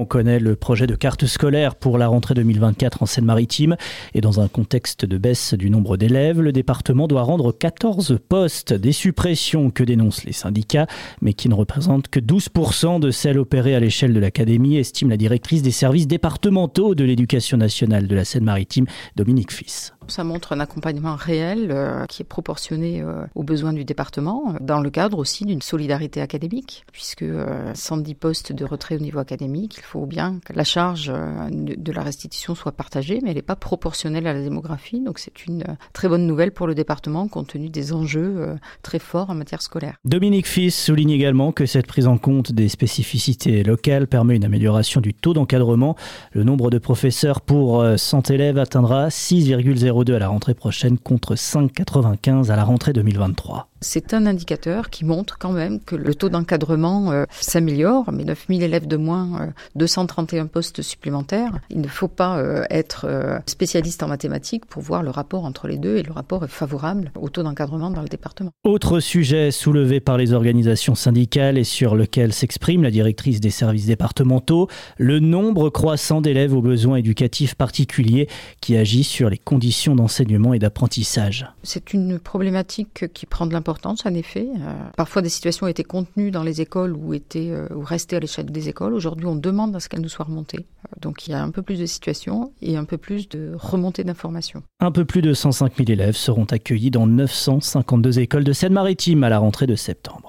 On connaît le projet de carte scolaire pour la rentrée 2024 en Seine-Maritime et dans un contexte de baisse du nombre d'élèves, le département doit rendre 14 postes, des suppressions que dénoncent les syndicats, mais qui ne représentent que 12% de celles opérées à l'échelle de l'académie, estime la directrice des services départementaux de l'éducation nationale de la Seine-Maritime, Dominique Fils. Ça montre un accompagnement réel euh, qui est proportionné euh, aux besoins du département, dans le cadre aussi d'une solidarité académique, puisque 110 euh, postes de retrait au niveau académique, faut bien que la charge de la restitution soit partagée, mais elle n'est pas proportionnelle à la démographie. Donc c'est une très bonne nouvelle pour le département compte tenu des enjeux très forts en matière scolaire. Dominique Fils souligne également que cette prise en compte des spécificités locales permet une amélioration du taux d'encadrement. Le nombre de professeurs pour 100 élèves atteindra 6,0 à la rentrée prochaine contre 5,95 à la rentrée 2023. C'est un indicateur qui montre quand même que le taux d'encadrement euh, s'améliore, mais 9000 élèves de moins, 231 euh, postes supplémentaires. Il ne faut pas euh, être spécialiste en mathématiques pour voir le rapport entre les deux et le rapport est favorable au taux d'encadrement dans le département. Autre sujet soulevé par les organisations syndicales et sur lequel s'exprime la directrice des services départementaux, le nombre croissant d'élèves aux besoins éducatifs particuliers qui agit sur les conditions d'enseignement et d'apprentissage. C'est une problématique qui prend de l'importance en effet. Euh, parfois, des situations étaient contenues dans les écoles ou, étaient, euh, à l'échelle des écoles. Aujourd'hui, on demande à ce qu'elles nous soient remontées. Euh, donc, il y a un peu plus de situations et un peu plus de remontées d'informations. Un peu plus de 105 000 élèves seront accueillis dans 952 écoles de Seine-Maritime à la rentrée de septembre.